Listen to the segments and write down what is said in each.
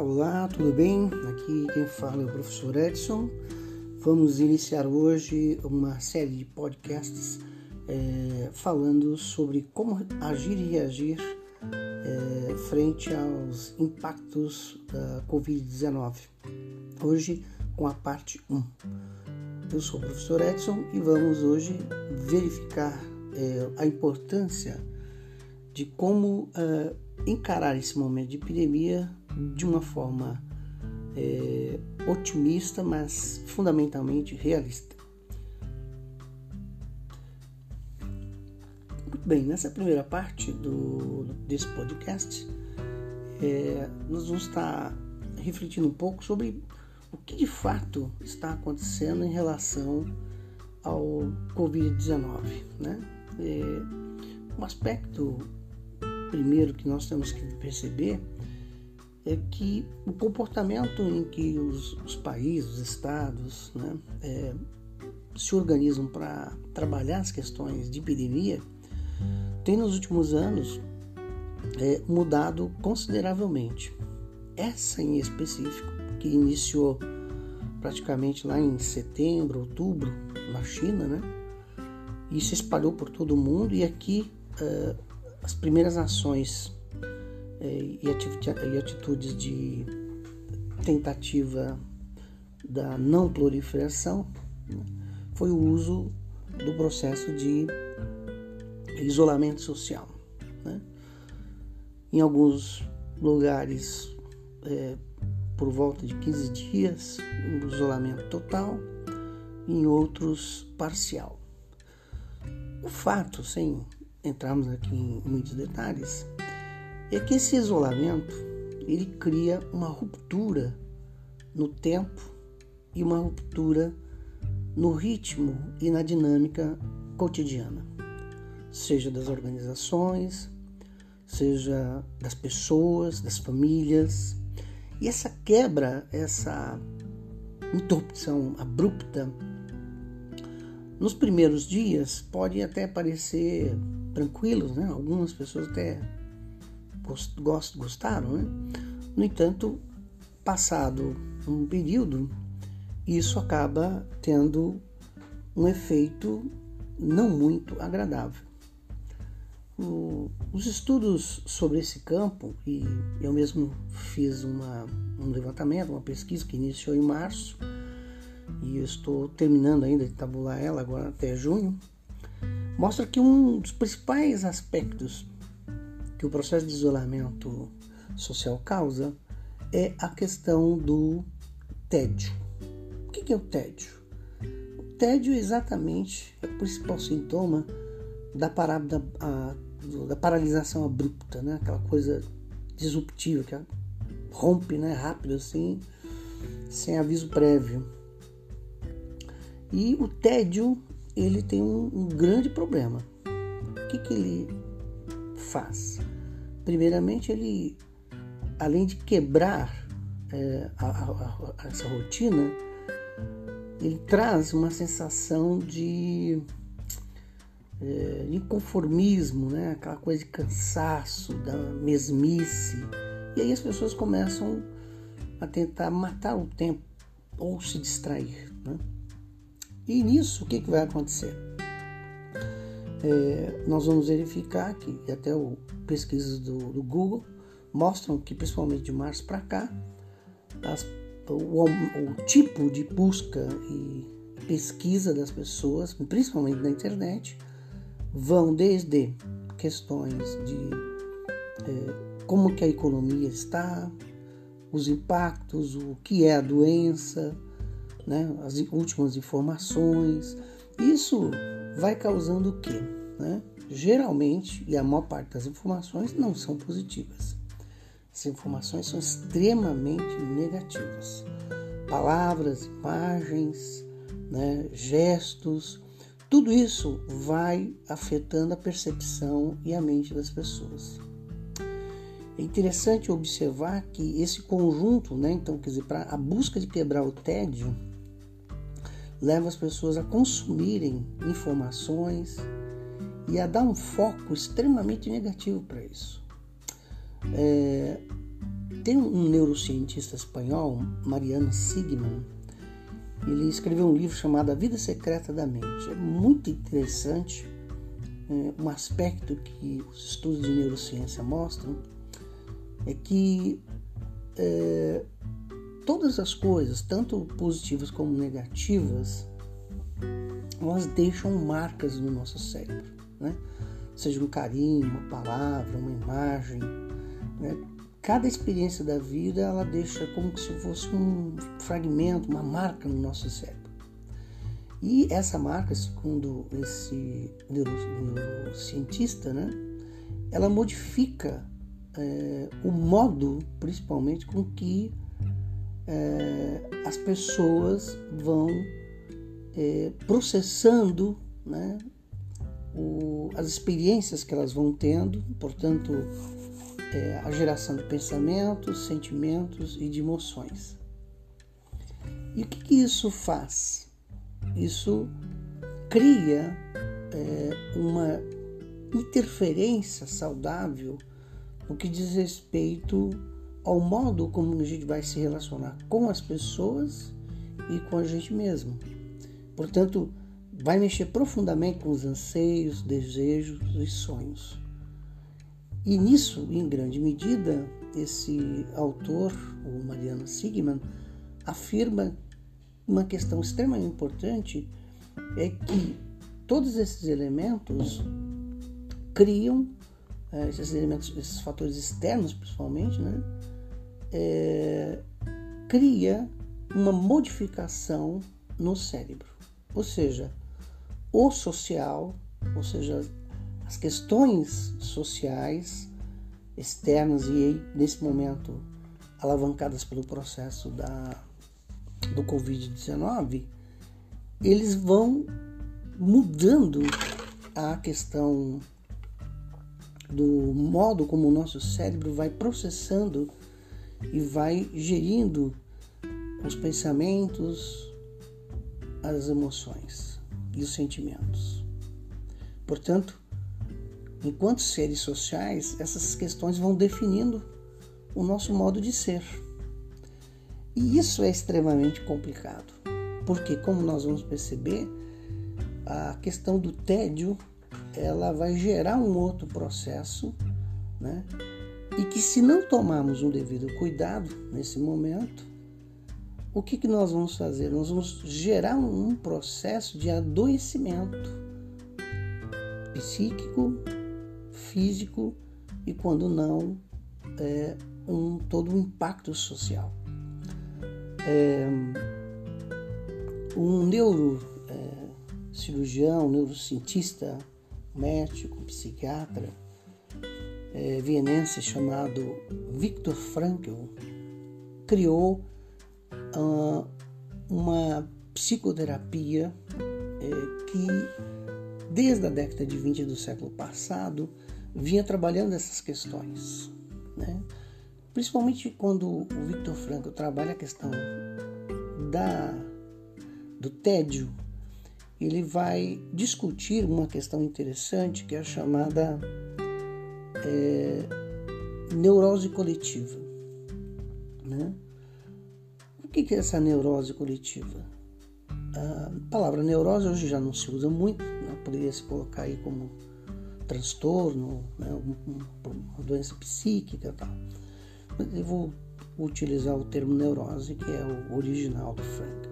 Olá, tudo bem? Aqui quem fala é o professor Edson. Vamos iniciar hoje uma série de podcasts é, falando sobre como agir e reagir é, frente aos impactos da Covid-19. Hoje com a parte 1. Eu sou o professor Edson e vamos hoje verificar é, a importância de como uh, encarar esse momento de epidemia de uma forma é, otimista, mas fundamentalmente realista. Muito bem, nessa primeira parte do, desse podcast, é, nós vamos estar refletindo um pouco sobre o que de fato está acontecendo em relação ao Covid-19. Né? É, um aspecto primeiro que nós temos que perceber é que o comportamento em que os, os países, os estados, né, é, se organizam para trabalhar as questões de epidemia tem nos últimos anos é, mudado consideravelmente. Essa em específico, que iniciou praticamente lá em setembro, outubro, na China, né? E se espalhou por todo o mundo, e aqui uh, as primeiras ações é, e atitudes de tentativa da não proliferação né, foi o uso do processo de isolamento social. Né? Em alguns lugares, é, por volta de 15 dias, um isolamento total, em outros, parcial. O fato, sem entrarmos aqui em muitos detalhes, é que esse isolamento ele cria uma ruptura no tempo e uma ruptura no ritmo e na dinâmica cotidiana, seja das organizações, seja das pessoas, das famílias. E essa quebra, essa interrupção abrupta, nos primeiros dias pode até parecer tranquilos, né? Algumas pessoas até gostaram, né? No entanto, passado um período, isso acaba tendo um efeito não muito agradável. O, os estudos sobre esse campo, e eu mesmo fiz uma, um levantamento, uma pesquisa que iniciou em março, e eu estou terminando ainda de tabular ela agora até junho, mostra que um dos principais aspectos que o processo de isolamento social causa é a questão do tédio. O que é o tédio? O tédio exatamente é o principal sintoma da, parada, a, da paralisação abrupta, né? aquela coisa disruptiva que rompe né? rápido assim, sem aviso prévio. E o tédio ele tem um, um grande problema. O que, que ele faz? Primeiramente, ele, além de quebrar é, a, a, a, essa rotina, ele traz uma sensação de, é, inconformismo, né? aquela coisa de cansaço, da mesmice. E aí as pessoas começam a tentar matar o tempo ou se distrair. Né? E nisso, o que, que vai acontecer? É, nós vamos verificar que até o pesquisas do, do, Google mostram que principalmente de março para cá as, o, o, tipo de busca e pesquisa das pessoas, principalmente na internet, vão desde questões de é, como que a economia está, os impactos, o que é a doença, né, as últimas informações. Isso vai causando o quê? Né? Geralmente, e a maior parte das informações não são positivas. As informações são extremamente negativas. Palavras, imagens, né, gestos, tudo isso vai afetando a percepção e a mente das pessoas. É interessante observar que esse conjunto, né, então, quer dizer, para a busca de quebrar o tédio, leva as pessoas a consumirem informações e a dar um foco extremamente negativo para isso. É, tem um neurocientista espanhol, Mariano Sigman, ele escreveu um livro chamado A Vida Secreta da Mente. É muito interessante é, um aspecto que os estudos de neurociência mostram é que é, todas as coisas, tanto positivas como negativas, elas deixam marcas no nosso cérebro, né? Seja um carinho, uma palavra, uma imagem, né? Cada experiência da vida ela deixa como se fosse um fragmento, uma marca no nosso cérebro. E essa marca, segundo esse neurocientista, né, ela modifica é, o modo, principalmente, com que é, as pessoas vão é, processando né, o, as experiências que elas vão tendo, portanto, é, a geração de pensamentos, sentimentos e de emoções. E o que, que isso faz? Isso cria é, uma interferência saudável no que diz respeito ao modo como a gente vai se relacionar com as pessoas e com a gente mesmo. Portanto, vai mexer profundamente com os anseios, desejos e sonhos. E nisso, em grande medida, esse autor, o Mariana Sigman, afirma uma questão extremamente importante é que todos esses elementos criam é, esses elementos, esses fatores externos principalmente, né, é, cria uma modificação no cérebro. Ou seja, o social, ou seja, as questões sociais externas e nesse momento alavancadas pelo processo da, do Covid-19, eles vão mudando a questão do modo como o nosso cérebro vai processando e vai gerindo os pensamentos, as emoções e os sentimentos. Portanto, enquanto seres sociais, essas questões vão definindo o nosso modo de ser. E isso é extremamente complicado, porque como nós vamos perceber, a questão do tédio ela vai gerar um outro processo, né? E que se não tomarmos um devido cuidado nesse momento, o que, que nós vamos fazer? Nós vamos gerar um processo de adoecimento psíquico, físico e, quando não, é, um, todo um impacto social. É, um neurocirurgião, é, neurocientista médico, psiquiatra é, vienense chamado Viktor Frankl criou uh, uma psicoterapia é, que desde a década de 20 do século passado vinha trabalhando essas questões, né? principalmente quando o Viktor Frankl trabalha a questão da do tédio ele vai discutir uma questão interessante que é a chamada é, neurose coletiva. Né? O que é essa neurose coletiva? A palavra neurose hoje já não se usa muito, né? poderia se colocar aí como transtorno, né? uma doença psíquica tal. Mas eu vou utilizar o termo neurose, que é o original do Frank.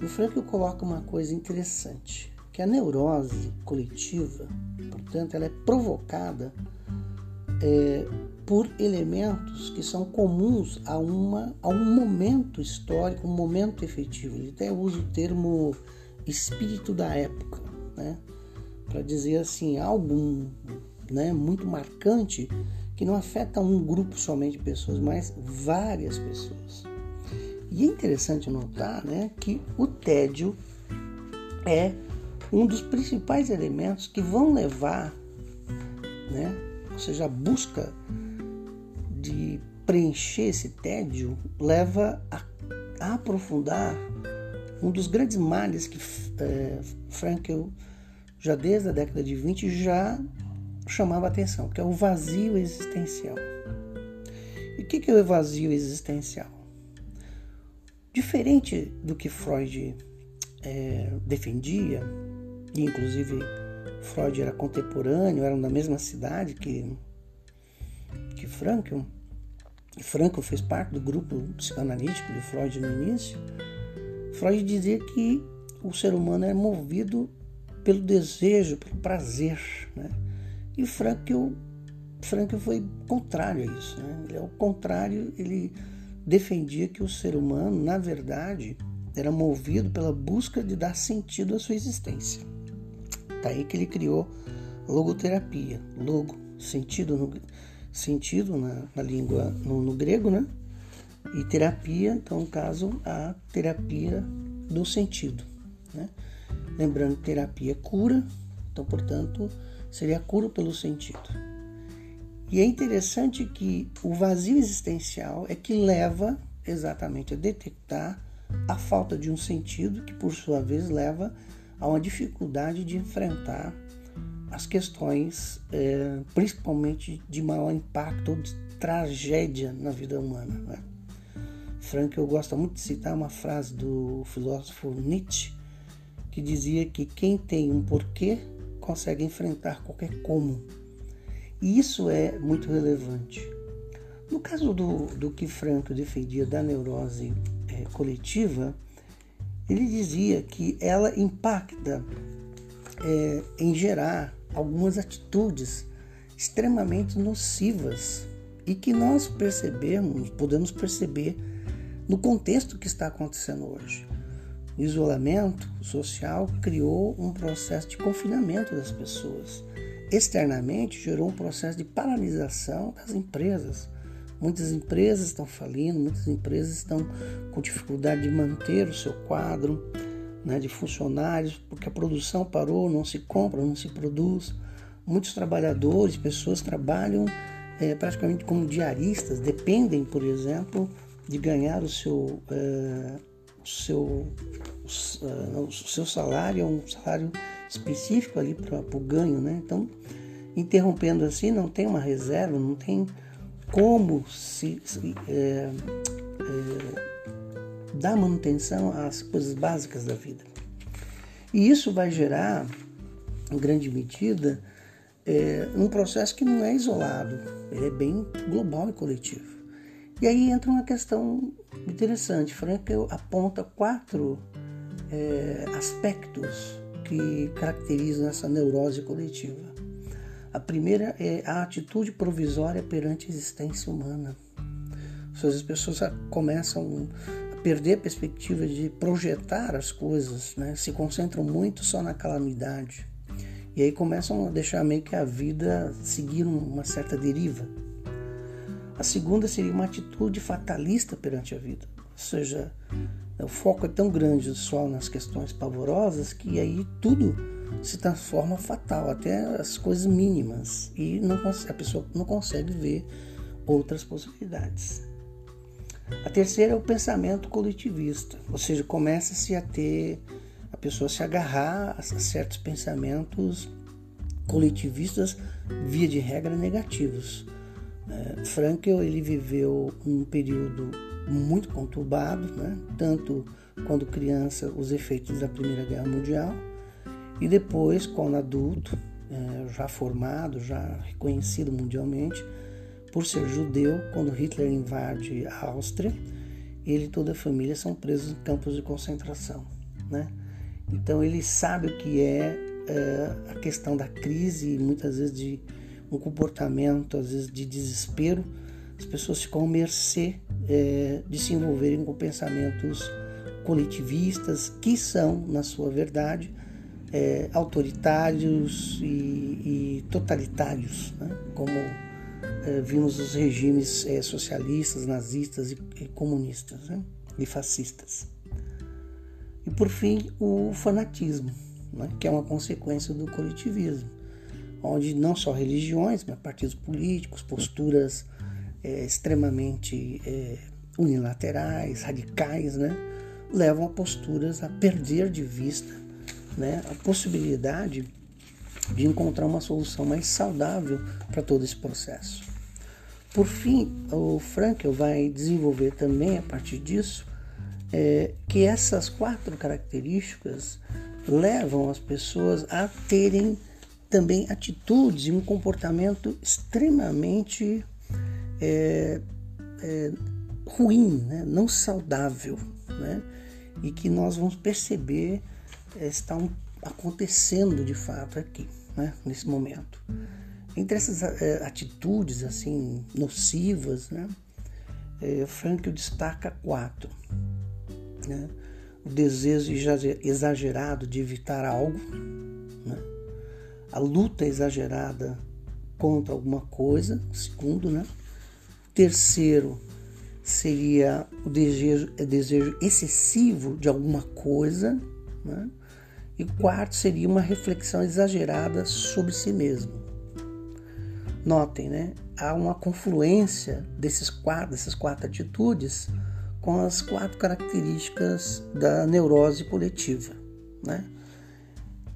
E o Frankl coloca uma coisa interessante, que a neurose coletiva, portanto, ela é provocada é, por elementos que são comuns a, uma, a um momento histórico, um momento efetivo. Ele até usa o termo espírito da época, né? para dizer assim, algo né, muito marcante que não afeta um grupo somente de pessoas, mas várias pessoas. E é interessante notar né, que o tédio é um dos principais elementos que vão levar, né, ou seja, a busca de preencher esse tédio leva a, a aprofundar um dos grandes males que é, Frankl já desde a década de 20 já chamava atenção, que é o vazio existencial. E que é o vazio existencial? Diferente do que Freud é, defendia, e inclusive Freud era contemporâneo, eram da mesma cidade que, que Frankl, e Frankl fez parte do grupo psicanalítico de Freud no início, Freud dizia que o ser humano é movido pelo desejo, pelo prazer. Né? E Frankl, Frankl foi contrário a isso. Né? Ele, ao contrário, ele defendia que o ser humano, na verdade, era movido pela busca de dar sentido à sua existência. Daí que ele criou logoterapia, logo, sentido no, sentido na, na língua no, no, grego, né? E terapia, então, no caso, a terapia do sentido, né? Lembrando que terapia é cura, então, portanto, seria cura pelo sentido. E é interessante que o vazio existencial é que leva exatamente a detectar a falta de um sentido, que por sua vez leva a uma dificuldade de enfrentar as questões, é, principalmente de maior impacto ou de tragédia na vida humana. Né? Frank, eu gosto muito de citar uma frase do filósofo Nietzsche, que dizia que quem tem um porquê consegue enfrentar qualquer como. E isso é muito relevante. No caso do, do que Frank defendia da neurose é, coletiva, ele dizia que ela impacta é, em gerar algumas atitudes extremamente nocivas e que nós percebemos, podemos perceber no contexto que está acontecendo hoje. O isolamento social criou um processo de confinamento das pessoas. Externamente, gerou um processo de paralisação das empresas. Muitas empresas estão falindo, muitas empresas estão com dificuldade de manter o seu quadro né, de funcionários, porque a produção parou, não se compra, não se produz. Muitos trabalhadores, pessoas trabalham é, praticamente como diaristas, dependem, por exemplo, de ganhar o seu, é, o seu o seu salário é um salário específico ali para o ganho, né? Então, interrompendo assim, não tem uma reserva, não tem como se, se é, é, dar manutenção às coisas básicas da vida. E isso vai gerar, em grande medida, é, um processo que não é isolado, ele é bem global e coletivo. E aí entra uma questão interessante. Frank aponta quatro é, aspectos que caracterizam essa neurose coletiva. A primeira é a atitude provisória perante a existência humana. As pessoas começam a perder a perspectiva de projetar as coisas, né? se concentram muito só na calamidade. E aí começam a deixar meio que a vida seguir uma certa deriva. A segunda seria uma atitude fatalista perante a vida, ou seja, o foco é tão grande só nas questões pavorosas que aí tudo se transforma fatal, até as coisas mínimas, e não, a pessoa não consegue ver outras possibilidades. A terceira é o pensamento coletivista, ou seja, começa-se a ter a pessoa se agarrar a certos pensamentos coletivistas, via de regra negativos. É, Frankel ele viveu um período muito conturbado, né? tanto quando criança, os efeitos da Primeira Guerra Mundial, e depois, quando adulto, é, já formado, já reconhecido mundialmente, por ser judeu, quando Hitler invade a Áustria, ele e toda a família são presos em campos de concentração. Né? Então ele sabe o que é, é a questão da crise, muitas vezes de um comportamento, às vezes de desespero, as pessoas ficam à mercê é, de se envolverem com pensamentos coletivistas que são, na sua verdade, é, autoritários e, e totalitários, né? como é, vimos os regimes é, socialistas, nazistas e, e comunistas né? e fascistas. E por fim, o fanatismo, né? que é uma consequência do coletivismo, onde não só religiões, mas partidos políticos, posturas é, extremamente é, unilaterais, radicais, né, levam a posturas a perder de vista né, a possibilidade de encontrar uma solução mais saudável para todo esse processo. por fim, o Frankel vai desenvolver também a partir disso é, que essas quatro características levam as pessoas a terem também atitudes e um comportamento extremamente é, é, ruim, né? não saudável, né? e que nós vamos perceber é, estão acontecendo de fato aqui, né? nesse momento. Entre essas é, atitudes assim nocivas, né? É, Frankl destaca quatro. Né? O desejo exagerado de evitar algo, né? a luta exagerada contra alguma coisa, segundo, né? Terceiro seria o desejo, o desejo excessivo de alguma coisa, né? E quarto seria uma reflexão exagerada sobre si mesmo. Notem, né? Há uma confluência desses quatro, dessas quatro atitudes com as quatro características da neurose coletiva, né?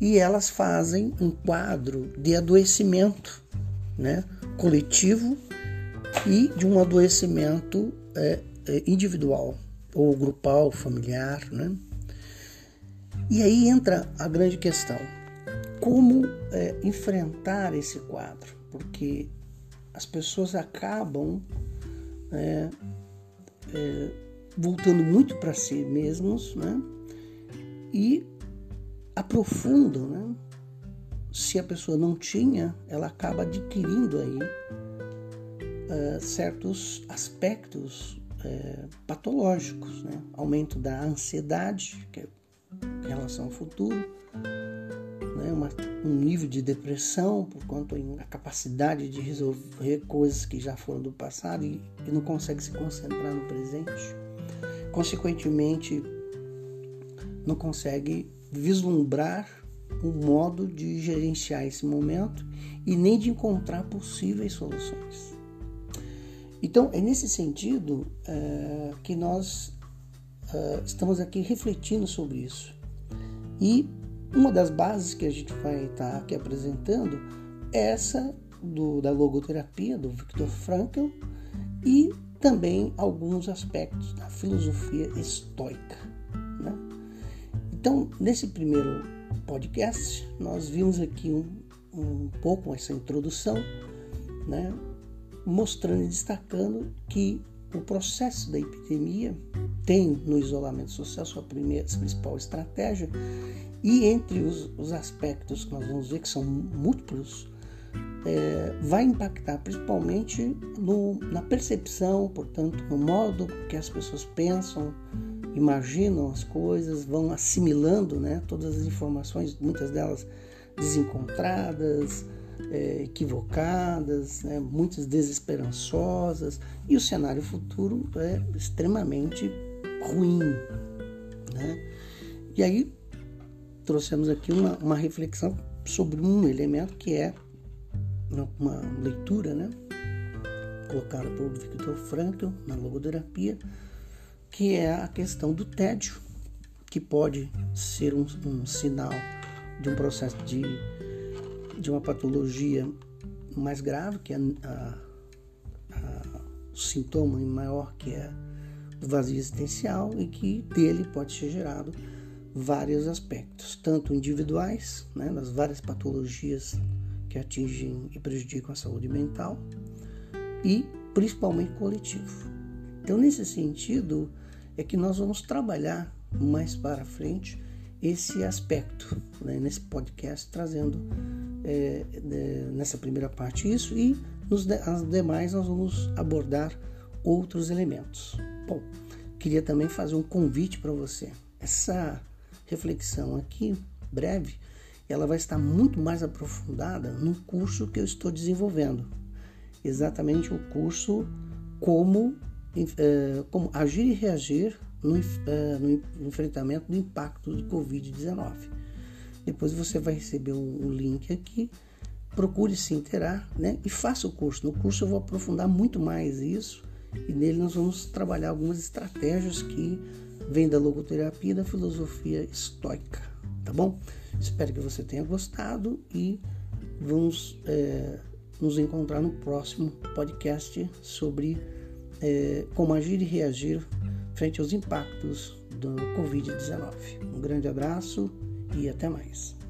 E elas fazem um quadro de adoecimento, né? Coletivo e de um adoecimento é, é, individual ou grupal, familiar, né? E aí entra a grande questão: como é, enfrentar esse quadro? porque as pessoas acabam é, é, voltando muito para si mesmos né? e aprofundam. Né? Se a pessoa não tinha, ela acaba adquirindo aí é, certos aspectos é, patológicos, né? aumento da ansiedade, que é em relação ao futuro, né, uma, um nível de depressão por quanto a capacidade de resolver coisas que já foram do passado e, e não consegue se concentrar no presente. Consequentemente, não consegue vislumbrar um modo de gerenciar esse momento e nem de encontrar possíveis soluções. Então, é nesse sentido é, que nós é, estamos aqui refletindo sobre isso. E uma das bases que a gente vai estar tá aqui apresentando é essa do, da logoterapia do Viktor Frankl e também alguns aspectos da filosofia estoica. Né? Então, nesse primeiro podcast, nós vimos aqui um, um pouco essa introdução, né? Mostrando e destacando que o processo da epidemia tem no isolamento social sua primeira, sua principal estratégia. E entre os, os aspectos que nós vamos ver, que são múltiplos, é, vai impactar principalmente no, na percepção, portanto, no modo que as pessoas pensam, imaginam as coisas, vão assimilando né, todas as informações, muitas delas desencontradas, é, equivocadas, né, muitas desesperançosas, e o cenário futuro é extremamente ruim. Né? E aí trouxemos aqui uma, uma reflexão sobre um elemento que é uma leitura, né? Colocada por Victor Frankl na logoterapia, que é a questão do tédio, que pode ser um, um sinal de um processo de, de uma patologia mais grave, que é a, a, o sintoma maior, que é o vazio existencial, e que dele pode ser gerado vários aspectos, tanto individuais, né, nas várias patologias que atingem e prejudicam a saúde mental, e principalmente coletivo. Então, nesse sentido, é que nós vamos trabalhar mais para frente esse aspecto, né, nesse podcast, trazendo é, é, nessa primeira parte isso, e nos de, as demais nós vamos abordar outros elementos. Bom, queria também fazer um convite para você. Essa reflexão aqui, breve, ela vai estar muito mais aprofundada no curso que eu estou desenvolvendo. Exatamente o curso como, é, como agir e reagir no, é, no enfrentamento do impacto do Covid-19. Depois você vai receber um, um, link aqui, procure se inteirar né, e faça o curso. No curso eu vou aprofundar muito mais isso e nele nós vamos trabalhar algumas estratégias que vem da logoterapia e da filosofia estoica, tá bom? Espero que você tenha gostado e vamos é, nos encontrar no próximo podcast sobre é, como agir e reagir frente aos impactos do Covid-19. Um grande abraço e até mais.